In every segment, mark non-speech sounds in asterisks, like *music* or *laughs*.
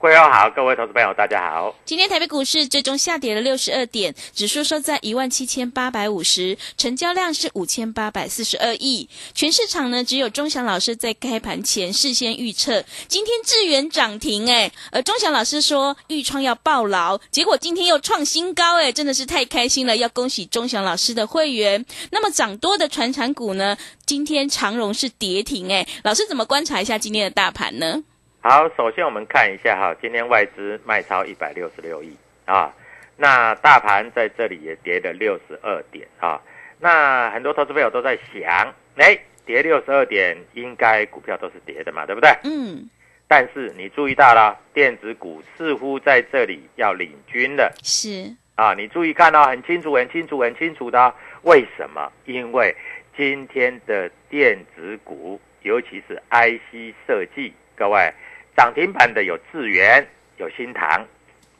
各位好，各位投资朋友，大家好。今天台北股市最终下跌了六十二点，指数收在一万七千八百五十，成交量是五千八百四十二亿。全市场呢，只有钟祥老师在开盘前事先预测今天智源涨停，哎，而钟祥老师说预创要爆牢，结果今天又创新高，哎，真的是太开心了，要恭喜钟祥老师的会员。那么涨多的传产股呢，今天长荣是跌停，哎，老师怎么观察一下今天的大盘呢？好，首先我们看一下哈，今天外资卖超一百六十六亿啊，那大盘在这里也跌了六十二点啊，那很多投资朋友都在想，哎，跌六十二点，应该股票都是跌的嘛，对不对？嗯，但是你注意到了，电子股似乎在这里要领军了是，啊，你注意看到、很清楚、很清楚、很清楚的，为什么？因为今天的电子股，尤其是 IC 设计，各位。涨停板的有智源、有新唐，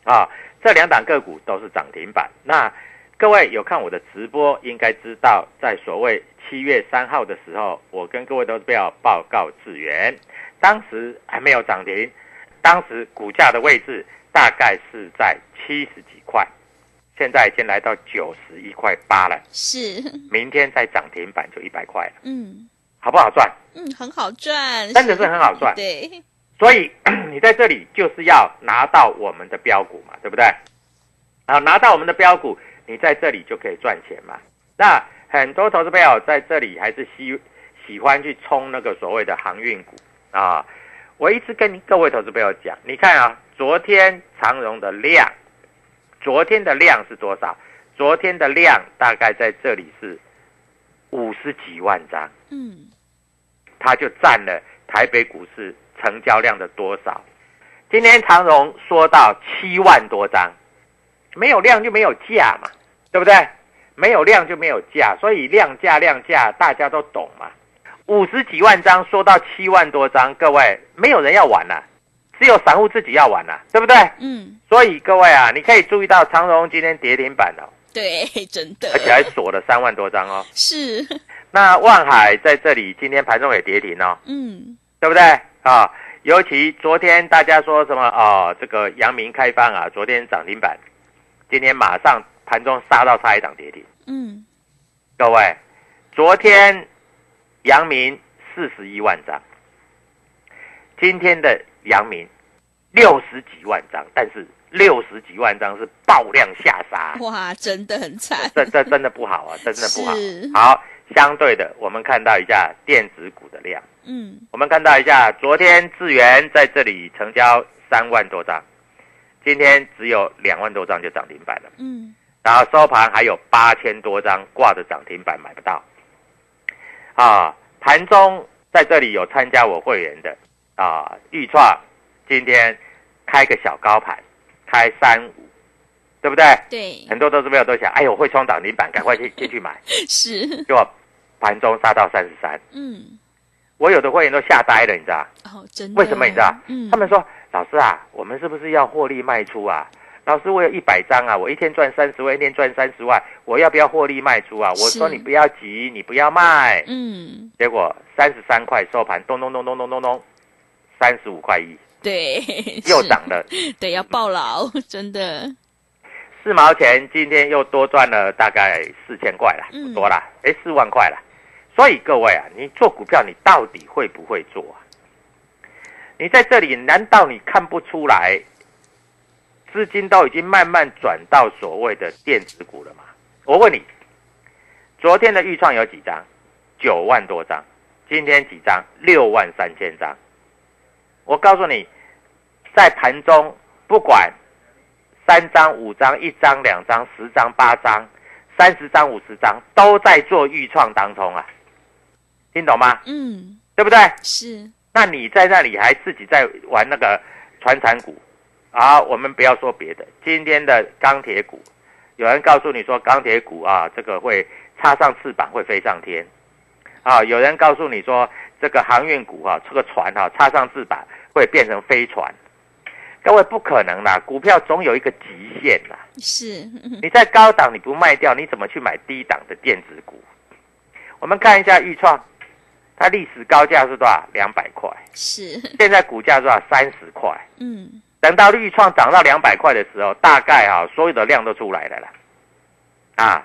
啊，这两档个股都是涨停板。那各位有看我的直播，应该知道，在所谓七月三号的时候，我跟各位都不要报告智源，当时还没有涨停，当时股价的位置大概是在七十几块，现在已经来到九十一块八了。是，明天再涨停板就一百块了。嗯好不好赚？嗯，很好赚，真的是很好赚。对，所以 *clears throat* 你在这里就是要拿到我们的标股嘛，对不对？啊，拿到我们的标股，你在这里就可以赚钱嘛。那很多投资朋友在这里还是喜喜欢去冲那个所谓的航运股啊。我一直跟各位投资朋友讲，你看啊，昨天长荣的量，昨天的量是多少？昨天的量大概在这里是五十几万张，嗯，它就占了台北股市成交量的多少？今天长荣说到七万多张，没有量就没有价嘛，对不对？没有量就没有价，所以量价量价大家都懂嘛。五十几万张说到七万多张，各位没有人要玩了、只有散户自己要玩了、对不对？嗯，所以各位啊，你可以注意到长荣今天跌停板了、对，真的，而且还锁了三万多张哦。是，那万海在这里今天盘中也跌停哦。嗯，对不对啊？尤其昨天大家说什么哦，这个阳明开放啊，昨天涨停板，今天马上盘中杀到差一档跌停。嗯，各位，昨天阳明四十一万张，今天的阳明六十几万张，但是六十几万张是爆量下杀，哇，真的很惨，这这真的不好啊，*laughs* 真的不好。好，相对的，我们看到一下电子股的量。嗯，我们看到一下，昨天智源在这里成交三万多张，今天只有两万多张就涨停板了。嗯，然后收盘还有八千多张挂着涨停板买不到。啊，盘中在在这里有参加我会员的啊，预创今天开个小高盘，开三五，对不对？对，很多投资朋友都想，哎呦，会冲涨停板，赶快去进 *laughs* 去买，是，结果盘中杀到三十三，嗯，我有的会员都吓呆了，你知道？哦，真的，为什么你知道？嗯，他们说，老师啊，我们是不是要获利卖出啊？老师，我有一百张啊，我一天赚三十万，一天赚三十万，我要不要获利卖出啊？我说你不要急，你不要卖。嗯，结果三十三块收盘，咚咚咚咚咚咚咚，三十五块一，对，又是涨了对，要抱牢，真的，四毛钱，今天又多赚了大概四千块了，嗯不多啦，哎，四万块了。所以各位啊，你做股票，你到底会不会做啊？你在这里，难道你看不出来，资金都已经慢慢转到所谓的电子股了吗？我问你，昨天的预创有几张？九万多张，今天几张？六万三千张。我告诉你，在盘中不管三张、五张、一张、两张、十张、八张、三十张、五十张，都在做预创当中啊，听懂吗？嗯，对不对？是，那你在那里还自己在玩那个传产股啊？我们不要说别的，今天的钢铁股，有人告诉你说钢铁股啊，这个会插上翅膀会飞上天啊，有人告诉你说这个航运股啊，这个船啊插上翅膀会变成飞船。各位不可能啦，股票总有一个极限啦。是，嗯 *laughs* 你在高档你不卖掉，你怎么去买低档的电子股？我们看一下豫创，它历史高价是多少？两百块。是，现在股价多少？三十块。嗯，等到绿创涨到两百块的时候，大概啊，所有的量都出来了啦。啊，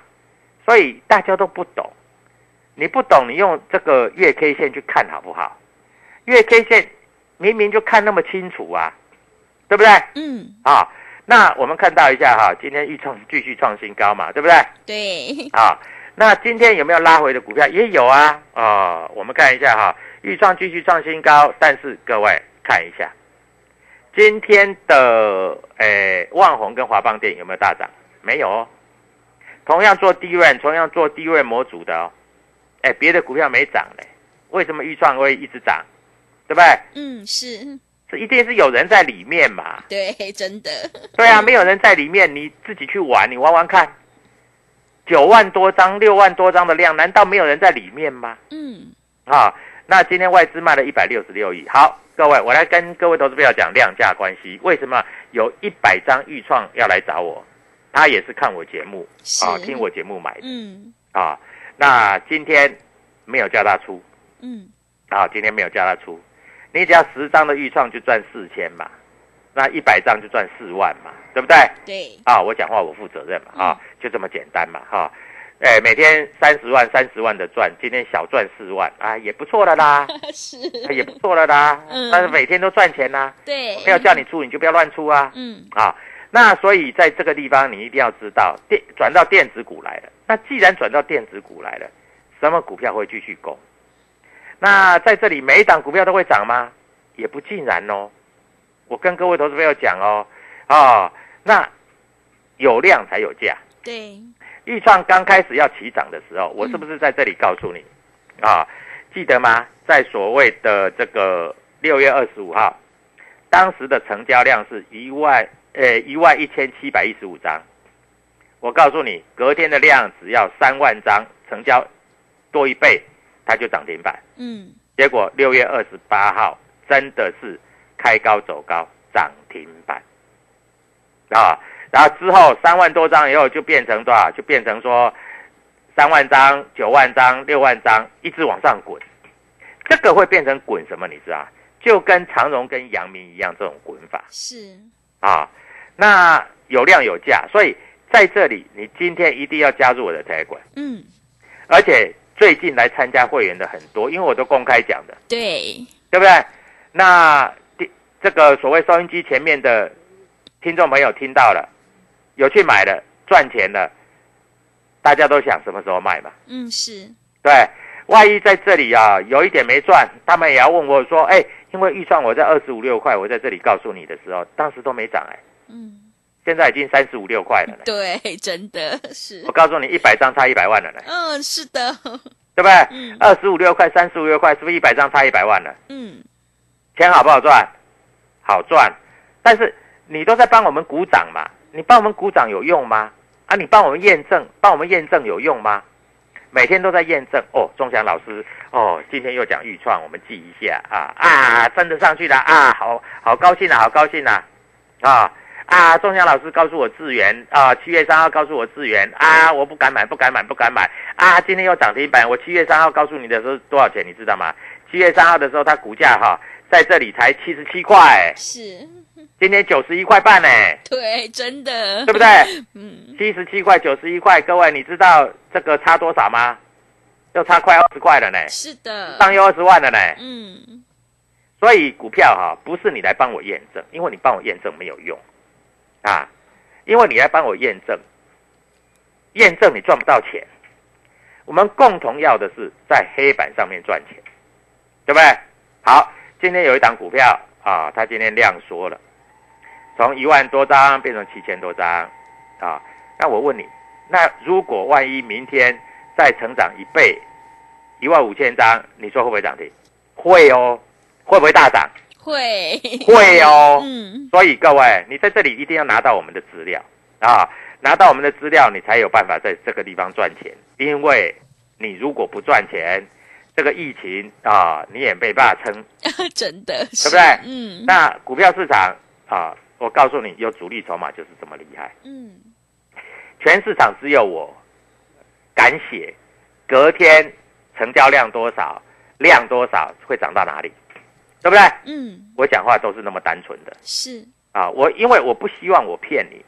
所以大家都不懂，你不懂，你用这个月 K 线去看好不好？月 K 线明明就看那么清楚啊，对不对？嗯，啊，那我们看到一下哈，今天豫创继续创新高嘛，对不对？对，啊，那今天有没有拉回的股票？也有啊。啊，我们看一下哈，豫创继续创新高，但是各位看一下，今天的诶万宏跟华邦电有没有大涨？没有哦。同样做低位，同样做低位模组的哦，哎，别的股票没涨嘞，为什么豫创会一直涨？对不对？嗯，是，这一定是有人在里面嘛。对，真的，对啊，没有人在里面，你自己去玩，你玩玩看。九万多张、六万多张的量，难道没有人在里面吗？嗯，啊，那今天外资卖了一百六十六亿。好，各位，我来跟各位投资朋友讲量价关系。为什么有一百张预创要来找我？他也是看我节目啊，听我节目买的嗯，啊。那今天没有叫他出。嗯，啊，今天没有叫他出。你只要十张的预创就赚四千嘛，那一百张就赚四万嘛，对不对？对，啊，我讲话我负责任嘛，啊，就这么简单嘛，哈、哎，每天三十万、三十万的赚，今天小赚四万。啊，也不错了啦，*laughs* 是，啊也不错了啦，嗯。但是每天都赚钱啊，对，没有叫你出你就不要乱出啊，嗯，啊，那所以在这个地方你一定要知道，电转到电子股来了，那既然转到电子股来了，什么股票会继续攻？那在这里每一档股票都会涨吗？也不尽然哦。我跟各位投资朋友讲哦，啊，那有量才有价。对，豫创刚开始要起涨的时候，我是不是在这里告诉你啊？记得吗？在所谓的这个六月二十五号，当时的成交量是一万呃一万一千七百一十五张。我告诉你，隔天的量只要三万张，成交多一倍，它就涨停板。嗯，结果六月二十八号真的是开高走高，涨停板啊！然后之后三万多张以后就变成多少？就变成说三万张、九万张、六万张，一直往上滚。这个会变成滚什么？你知道？就跟长荣跟阳明一样，这种滚法是，啊。那有量有价，所以在这里你今天一定要加入我的财管，嗯，而且最近来参加会员的很多，因为我都公开讲的。对，对不对？那第这个所谓收音机前面的听众朋友听到了，有去买了，赚钱了，大家都想什么时候卖嘛？嗯，是，对，万一在这里啊有一点没赚，他们也要问我说，哎，因为预算我在二十五六块，我在这里告诉你的时候，当时都没涨哎，嗯，现在已经三十五六块了呢。*laughs* 对，真的是我，告诉你，一百张差一百万了呢。嗯，是的，对不对？嗯二十五六块、三十五六块，是不是一百张差一百万了？嗯，钱好不好赚？好赚，但是你都在帮我们鼓掌嘛？你帮我们鼓掌有用吗？啊，你帮我们验证，帮我们验证有用吗？每天都在验证哦，钟祥老师哦，今天又讲预创，我们记一下啊啊，真的上去了啊，好好高兴啊，好高兴啊啊啊！仲祥老师告诉我智源啊，七月三号告诉我智源啊，我不敢买，不敢买，不敢买啊！今天又涨停板，我七月三号告诉你的时候多少钱，你知道吗？七月三号的时候，它股价哈、在这里才七十七块，是，*laughs* 今天九十一块半呢，*laughs* 对，真的，对不对？嗯，七十七块、九十一块，各位你知道这个差多少吗？又差快二十块了呢，是的，上又二十万了呢。嗯，所以股票哈、不是你来帮我验证，因为你帮我验证没有用啊，因为你来帮我验证，验证你赚不到钱。我们共同要的是在黑板上面赚钱，对不对？好，今天有一档股票啊，它今天量缩了，从一万多张变成七千多张啊。那我问你，那如果万一明天再成长一倍，一万五千张，你说会不会涨停？会哦，会不会大涨？会，会哦。嗯，所以各位，你在这里一定要拿到我们的资料啊，拿到我们的资料，你才有办法在这个地方赚钱。因为你如果不赚钱，这个疫情啊，你也没办法撑。*laughs* 真的，对不对嗯，那股票市场啊，我告诉你，有主力筹码就是这么厉害。嗯，全市场只有我敢写，隔天成交量多少，量多少会涨到哪里，对不对？嗯，我讲话都是那么单纯的。是，啊，我因为我不希望我骗你，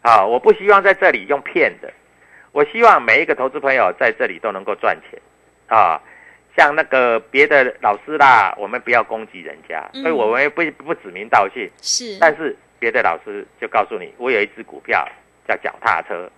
啊，我不希望在这里用骗的，我希望每一个投资朋友在这里都能够赚钱，啊，像那个别的老师啦，我们不要攻击人家，嗯。所以我们不不指名道姓，是，但是别的老师就告诉你，我有一只股票叫脚踏车，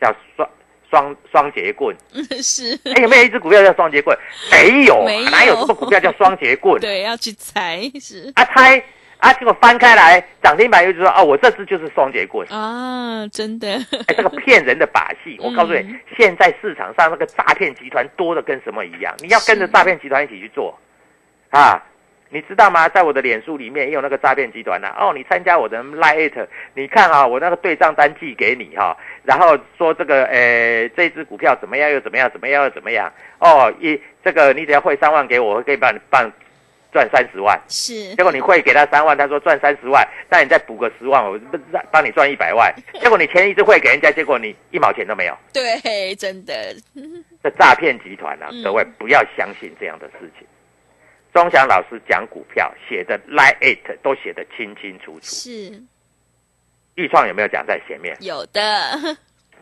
叫双双双节棍，*laughs* 是，哎，有没有一只股票叫双节棍？*laughs* 没有啊，没有哪有什么股票叫双节棍？*laughs* 对，要去猜，是啊，猜啊，结果翻开来涨停板又就说哦，我这只就是双节棍，啊，真的，哎，这个骗人的把戏。我告诉你嗯，现在市场上那个诈骗集团多的跟什么一样，你要跟着是诈骗集团一起去做啊。你知道吗？在我的脸书里面也有那个诈骗集团呐、哦，你参加我的 Lite，你看啊，我那个对账单寄给你哈、然后说这个呃这只股票怎么样又怎么样怎么样又怎么样哦，一这个你只要汇三万给我，我可以帮你帮赚三十万。是结果你会给他三万，他说赚三十万，那你再补个十万，我帮你赚一百万。*laughs* 结果你钱一直汇给人家，结果你一毛钱都没有。对，真的，*laughs* 这诈骗集团啊嗯，各位不要相信这样的事情。钟祥老师讲股票写的 lie it 都写得清清楚楚，是。豫创有没有讲在前面？有的，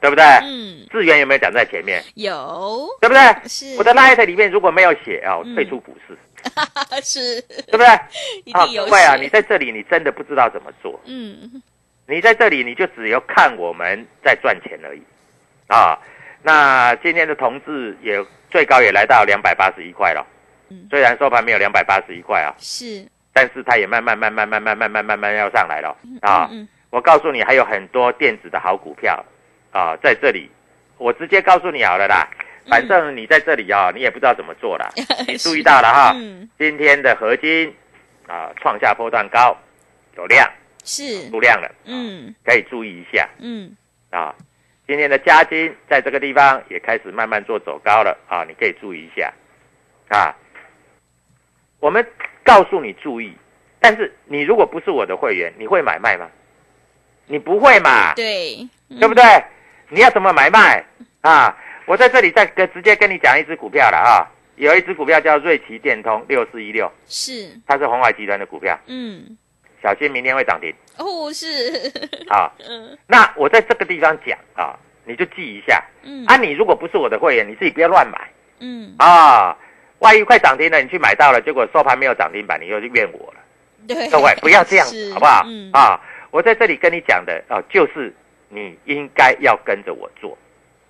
对不对？嗯，智源有没有讲在前面？有，对不对？是。我的 lie it 里面如果没有写啊，我嗯。退出股市，*laughs* 是，对不对？*laughs* 一啊，定有啊，你在这里你真的不知道怎么做。嗯，你在这里你就只有看我们在赚钱而已，啊，那今天的同志也最高也来到两百八十一块了嗯，虽然收盘没有两百八十一块啊，是但是它也慢慢慢慢慢慢慢慢慢慢要上来了啊。嗯我告诉你，还有很多电子的好股票啊，在这里，我直接告诉你好了啦，反正你在这里啊，你也不知道怎么做啦，你注意到了哈，嗯，今天的合金啊创下波段高，有量是，出量了，嗯可以注意一下。嗯，啊，今天的加金在这个地方也开始慢慢做走高了啊，你可以注意一下啊。我们告诉你注意，但是你如果不是我的会员，你会买卖吗？你不会嘛，对，对不对？你要怎么买卖啊？我在这里再跟直接跟你讲一只股票了啊，有一只股票叫瑞奇电通六四一六，是，它是红海集团的股票，嗯，小心明天会涨停哦，是，啊。*laughs* 嗯那我在这个地方讲啊，你就记一下。嗯啊，你如果不是我的会员，你自己不要乱买嗯，啊！万一快涨停了，你去买到了，结果收盘没有涨停板，你又怨我了。对，各位不要这样是，好不好？嗯，啊，我在这里跟你讲的啊，就是你应该要跟着我做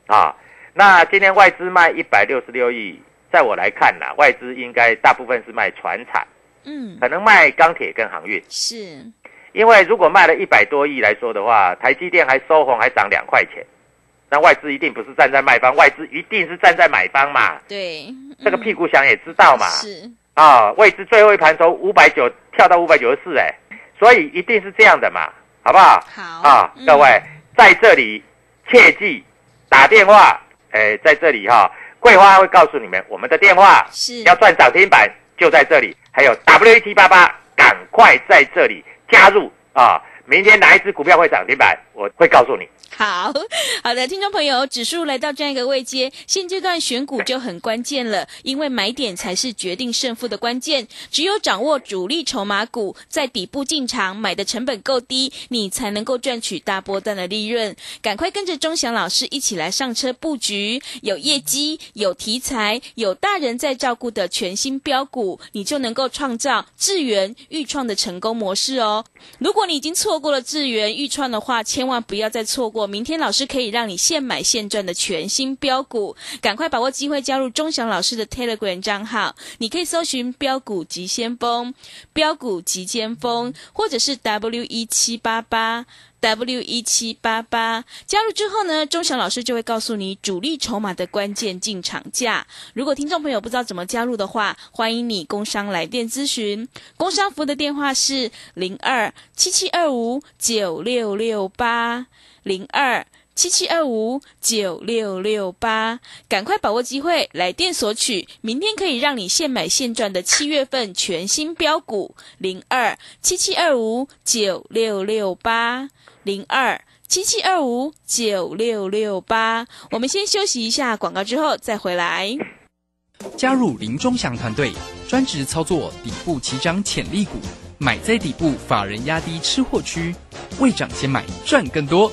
啊。那今天外资卖一百六十六亿，在我来看呐，外资应该大部分是卖船产，嗯，可能卖钢铁跟航运。是，因为如果卖了一百多亿来说的话，台积电还收红，还涨两块钱，那外资一定不是站在卖方，外资一定是站在买方嘛。对，这个屁股想也知道嘛。是，啊，位置最后一盘从五百九跳到五百九十四，哎，所以一定是这样的嘛，好不好？好啊，嗯各位在这里切记打电话，哎，在这里哈、桂花会告诉你们我们的电话，是要赚涨停板就在这里，还有 W 一七八八，赶快在这里加入啊！明天哪一只股票会涨停板，我会告诉你。好 *laughs* 好的，听众朋友，指数来到这样一个位阶，现阶段选股就很关键了，因为买点才是决定胜负的关键。只有掌握主力筹码股，在底部进场，买的成本够低，你才能够赚取大波段的利润。赶快跟着钟祥老师一起来上车布局，有业绩、有题材、有大人在照顾的全新标股，你就能够创造智源、预创的成功模式哦。如果你已经错过了智源、预创的话，千万不要再错过。明天老师可以让你现买现赚的全新标股，赶快把握机会加入钟祥老师的 Telegram 账号。你可以搜寻“标股急先锋”、“标股急先锋”，或者是 W E 七八八。W 一七八八加入之后呢，钟祥老师就会告诉你主力筹码的关键进场价。如果听众朋友不知道怎么加入的话，欢迎你工商来电咨询。工商服的电话是零二七七二五九六六八零二。七七二五九六六八，赶快把握机会，来电索取，明天可以让你现买现赚的七月份全新标股零二七七二五九六六八零二七七二五九六六八。我们先休息一下广告，之后再回来。加入林中祥团队，专职操作底部起涨潜力股，买在底部，法人压低吃货区，未涨先买赚更多。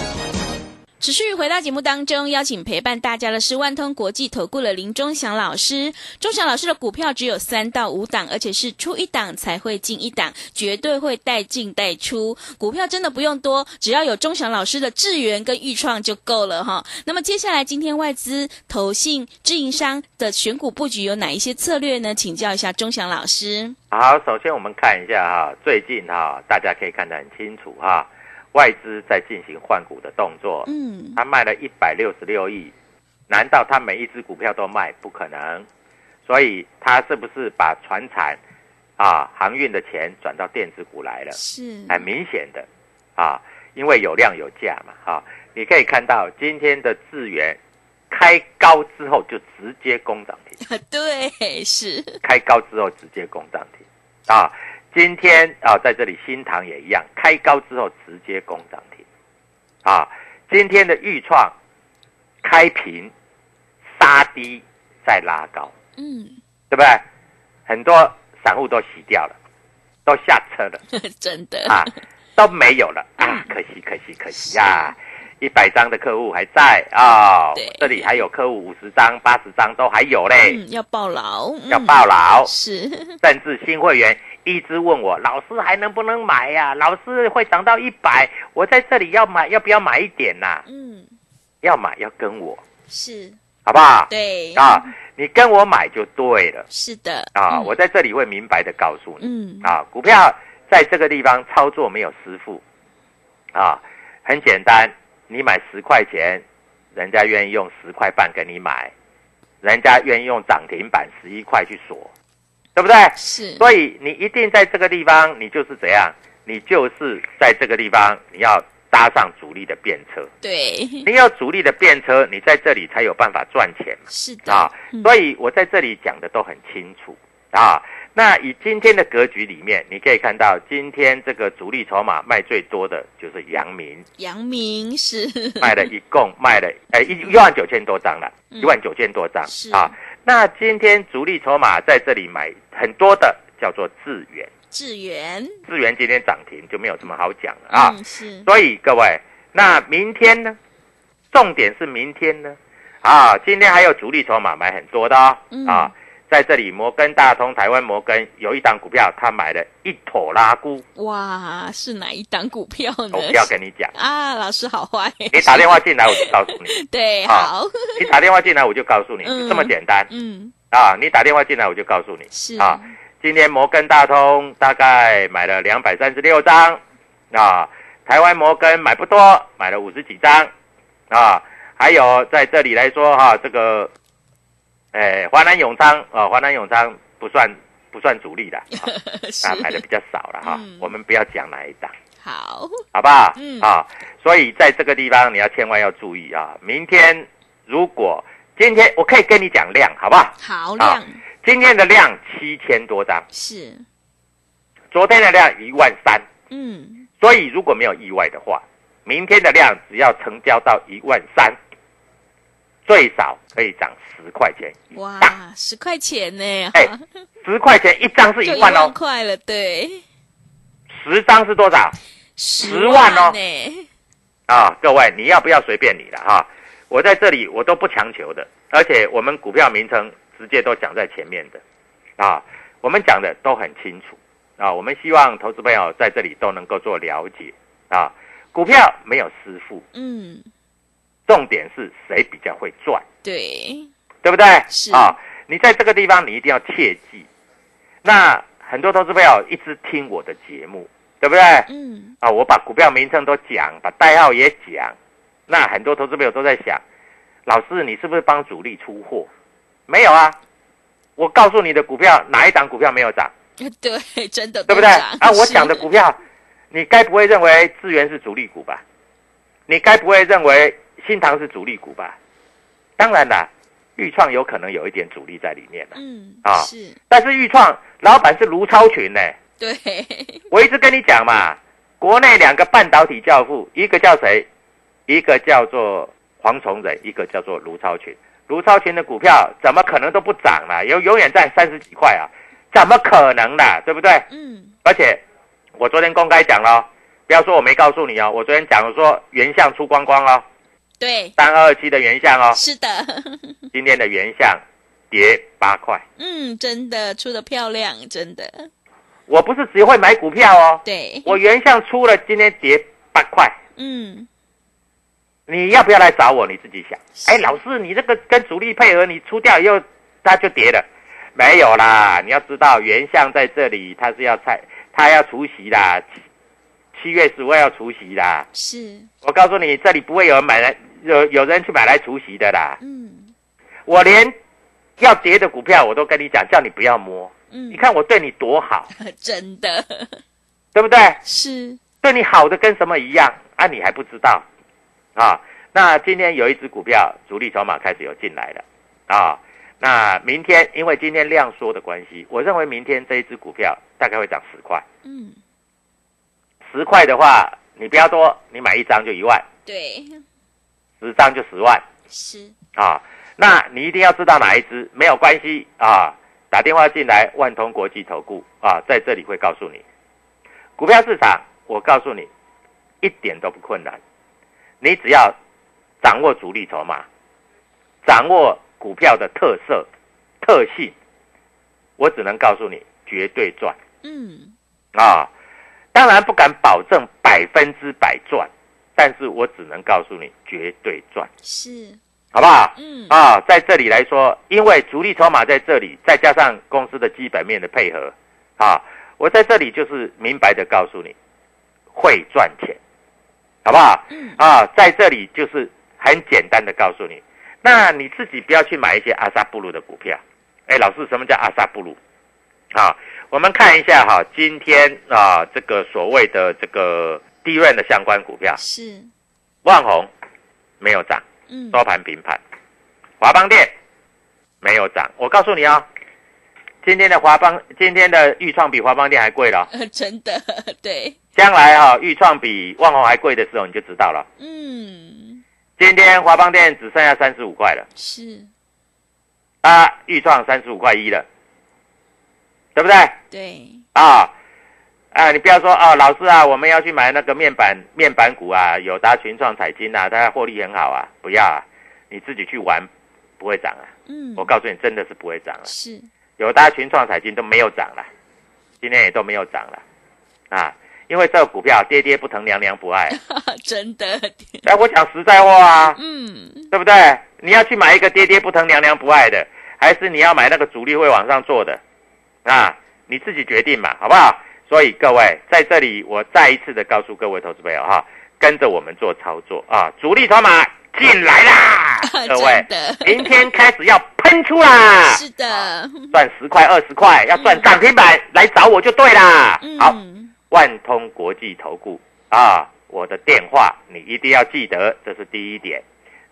持续回到节目当中，邀请陪伴大家的是万通国际投顾的林忠祥老师。忠祥老师的股票只有三到五档，而且是出一档才会进一档，绝对会带进带出。股票真的不用多，只要有忠祥老师的智源跟豫创就够了哈。那么接下来今天外资、投信、自营商的选股布局有哪一些策略呢？请教一下忠祥老师。好，首先我们看一下哈，最近哈，大家可以看得很清楚哈，外资在进行换股的动作，嗯，他卖了一百六十六亿，难道他每一只股票都卖？不可能，所以他是不是把船产啊航运的钱转到电子股来了？是。很明显的啊，因为有量有价嘛，哈、你可以看到今天的智源开高之后就直接攻涨停，*laughs* 对，是。开高之后直接攻涨停。啊。今天啊，在这里新塘也一样，开高之后直接攻涨停啊。今天的豫创开平杀低再拉高，嗯，对不对？很多散户都洗掉了，都下车了。*laughs* 真的啊，都没有了啊，可惜可惜可惜呀！一百张的客户还在啊、对这里还有客户五十张、八十张都还有嘞，嗯，要报牢，嗯要报牢。是甚至新会员一直问我，老师还能不能买呀、老师会涨到一百，我在这里要买，要不要买一点呐、嗯。要买要跟我，是。好不好？对。啊，你跟我买就对了。是的。啊！嗯。我在这里会明白的告诉你。嗯。啊，股票在这个地方操作没有师傅，啊，很简单，你买十块钱，人家愿意用十块半给你买，人家愿意用涨停板十一块去锁，对不对？是所以你一定在这个地方，你就是怎样？你就是在这个地方，你要搭上主力的便车。对 *laughs* 你要主力的便车，你在这里才有办法赚钱嘛。是的啊，嗯所以我在这里讲的都很清楚啊。那以今天的格局里面，你可以看到，今天这个主力筹码卖最多的就是阳明，阳明是卖了一共卖了呃一一万九千多张了，嗯一万九千多张是啊。那今天主力筹码在这里买很多的叫做智源，智源智源今天涨停就没有什么好讲了啊。嗯是所以各位，那明天呢？重点是明天呢？啊，今天还有主力筹码买很多的哦。嗯啊，在这里摩根大通、台湾摩根有一档股票，他买了一坨拉股，哇，是哪一档股票呢？我不要跟你讲，*laughs* 啊，老师好坏。你打电话进来我就告诉你，*laughs* 对，啊好，你打电话进来我就告诉你，嗯这么简单。嗯，啊！你打电话进来我就告诉你，是。啊，今天摩根大通大概买了两百三十六张，啊，台湾摩根买不多，买了五十几张，啊，还有在这里来说哈、这个，哎，华南永昌啊，华南永昌不算不算主力 *laughs* 的，啊，买的比较少了哈、嗯我们不要讲哪一档，好，好不好？嗯啊，所以在这个地方你要千万要注意啊，明天如果今天我可以跟你讲量，好不好？好量，今天的量七千多张。是，昨天的量一万三，嗯，所以如果没有意外的话，明天的量只要成交到一万三，最少可以涨十块钱。哇，十块钱呢，哎十块钱一张是就一万哦，块了，对，十张是多少十万哦？各位，你要不要随便你了哈？我在这里我都不强求的，而且我们股票名称直接都讲在前面的啊，我们讲的都很清楚啊。我们希望投资朋友在这里都能够做了解啊。股票没有师傅，嗯，重点是谁比较会赚，对，对不对？是啊，你在这个地方你一定要切记。那很多投资朋友一直听我的节目，对不对？嗯，啊，我把股票名称都讲，把代号也讲。那很多投资朋友都在想，老师你是不是帮主力出货？没有啊，我告诉你的股票哪一档股票没有涨，*laughs* 对，真的对不对？啊，*laughs* 我是讲的股票，你该不会认为资源是主力股吧？你该不会认为新塘是主力股吧？当然啦，豫创有可能有一点主力在里面了，嗯，啊是，但是豫创老板是卢超群呢、对，*laughs* 我一直跟你讲嘛，国内两个半导体教父，一个叫谁？一个叫做黄崇仁，一个叫做卢超群。卢超群的股票怎么可能都不涨啦？永永远在三十几块啊，怎么可能啦？对不对？嗯，而且我昨天公开讲了，不要说我没告诉你哦，我昨天讲说原相出光光哦，对，三二七的原相哦，是的，*laughs* 今天的原相跌八块。嗯，真的出的漂亮，真的，我不是只会买股票哦，对，我原相出了，今天跌八块。嗯，你要不要来找我？你自己想。哎，老师，你这个跟主力配合，你出掉以后，它就跌了。没有啦，你要知道原相在这里，它是要菜，它要除息啦，七七月十五号要除息啦。是，我告诉你，这里不会有人买来，有有人去买来除息的啦。嗯我连要跌的股票我都跟你讲，叫你不要摸。嗯你，看我对你多好，*laughs* 真的对不对？是，对你好的跟什么一样啊？你还不知道啊？那今天有一只股票主力筹码开始有进来了啊。那明天因为今天量缩的关系，我认为明天这一只股票大概会涨十块。嗯，十块的话，你不要多，你买一张就一万，对，十张就十万是，啊。那你一定要知道哪一支，没有关系啊。打电话进来，万通国际投顾啊，在这里会告诉你，股票市场，我告诉你，一点都不困难，你只要掌握主力筹码，掌握股票的特色、特性，我只能告诉你，绝对赚嗯，啊！当然不敢保证百分之百赚，但是我只能告诉你，绝对赚，是，好不好？嗯，啊，在这里来说，因为主力筹码在这里，再加上公司的基本面的配合，啊，我在这里就是明白的告诉你，会赚钱，好不好？嗯啊，在这里就是很简单的告诉你，那你自己不要去买一些阿萨布鲁的股票。哎，老师，什么叫阿萨布鲁？啊，我们看一下哈，今天啊，这个所谓的这个低润的相关股票，是，万红没有涨。嗯，收盘平盘，华邦电没有涨。我告诉你哦，今天的华邦，今天的豫创比华邦电还贵了。呃 *laughs* 真的，对，将来哈、豫创比万宏还贵的时候，你就知道了。嗯，今天华邦电只剩下三十五块了，是，啊，豫创三十五块一了，对不对？对，啊啊，你不要说啊，老师啊，我们要去买那个面板面板股啊，友达、群创、彩金啊，它获利很好啊，不要啊，你自己去玩，不会涨啊。嗯，我告诉你，真的是不会涨啊。是，友达、群创、彩金都没有涨了，今天也都没有涨了啊，因为这个股票跌跌不疼，娘娘不爱。*laughs* 真的，哎，我讲实在话啊，嗯，对不对？你要去买一个跌跌不疼、娘娘不爱的，还是你要买那个主力会往上做的啊？你自己决定嘛，好不好？所以各位在这里，我再一次的告诉各位投资朋友哈，跟着我们做操作啊，主力筹码进来啦，*laughs* 各位明天开始要喷出啦，是的，赚十块、二十块，要赚涨停板来找我就对啦。好，嗯，万通国际投顾啊，我的电话你一定要记得，这是第一点。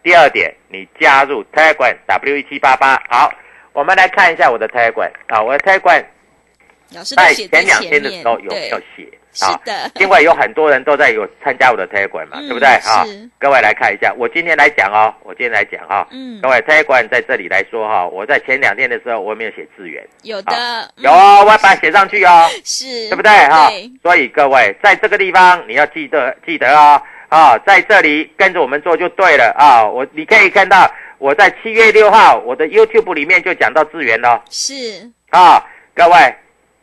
第二点，你加入 Telegram W 一七八八。好，我们来看一下我的 Telegram 啊，我的 Telegram 老师在前两天的时候有没有写？是啊的，因为有很多人都在有参加我的 Telegram 嘛，嗯对不对啊？各位来看一下，我今天来讲哦，我今天来讲哈、嗯各位 Telegram 在这里来说哈、我在前两天的时候我没有写字源，有的，嗯有哦，我要把它写上去哦。是，对不对哈、所以各位在这个地方你要记得记得哦啊，在这里跟着我们做就对了啊。我你可以看到我在七月六号我的 YouTube 里面就讲到资源了是，啊，各位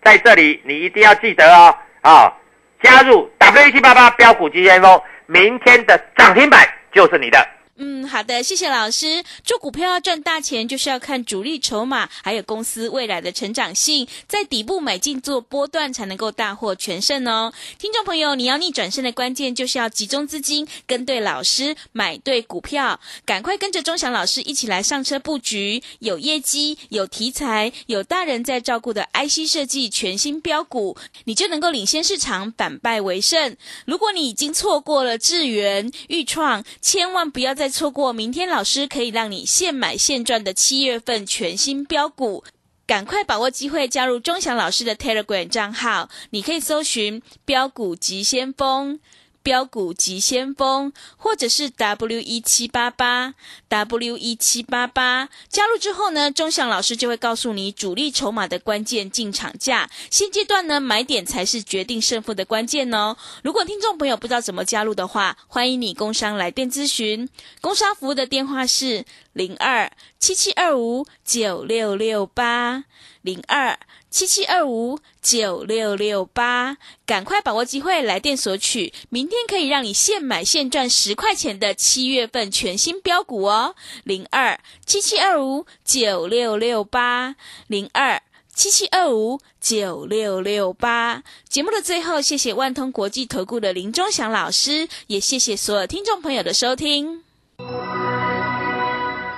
在这里你一定要记得哦啊，加入 W 七八八标股急先锋，明天的涨停板就是你的。嗯，好的，谢谢老师。做股票要赚大钱，就是要看主力筹码，还有公司未来的成长性，在底部买进做波段，才能够大获全胜哦。听众朋友，你要逆转胜的关键就是要集中资金，跟对老师，买对股票，赶快跟着钟祥老师一起来上车布局，有业绩、有题材、有大人在照顾的 IC 设计全新标股，你就能够领先市场，反败为胜。如果你已经错过了智源、豫创，千万不要再错过明天老师可以让你现买现赚的七月份全新标股。赶快把握机会，加入钟祥老师的 Telegram 账号，你可以搜寻“标股急先锋”。标股急先锋，或者是 W 一七八八 W 一七八八，加入之后呢，钟祥老师就会告诉你主力筹码的关键进场价。现阶段呢，买点才是决定胜负的关键哦。如果听众朋友不知道怎么加入的话，欢迎你工商来电咨询。工商服务的电话是零二七七二五九六六八零二七七二五九六六八，赶快把握机会来电索取，明天可以让你现买现赚十块钱的七月份全新标股哦，零二七七二五九六六八零二。七七二五九六六八。节目的最后，谢谢万通国际投顾的林忠祥老师，也谢谢所有听众朋友的收听。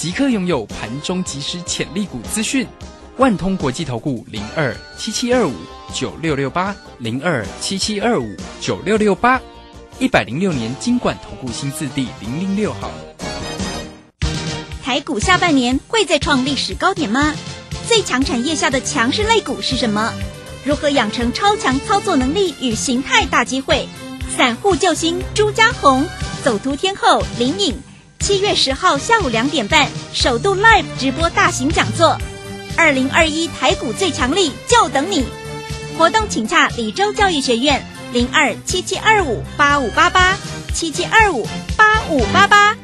即刻拥有盘中即时潜力股资讯。万通国际投顾零二七七二五九六六八零二七七二五九六六八，一百零六年经管投顾新字第零零六号。台股下半年会再创历史高点吗？最强产业下的强势类股是什么？如何养成超强操作能力与形态大机会？散户救星朱家红，走图天后林颖，七月十号下午两点半首度 live 直播大型讲座，二零二一台股最强力就等你！活动请洽李州教育学院零二七七二五八五八八七七二五八五八八。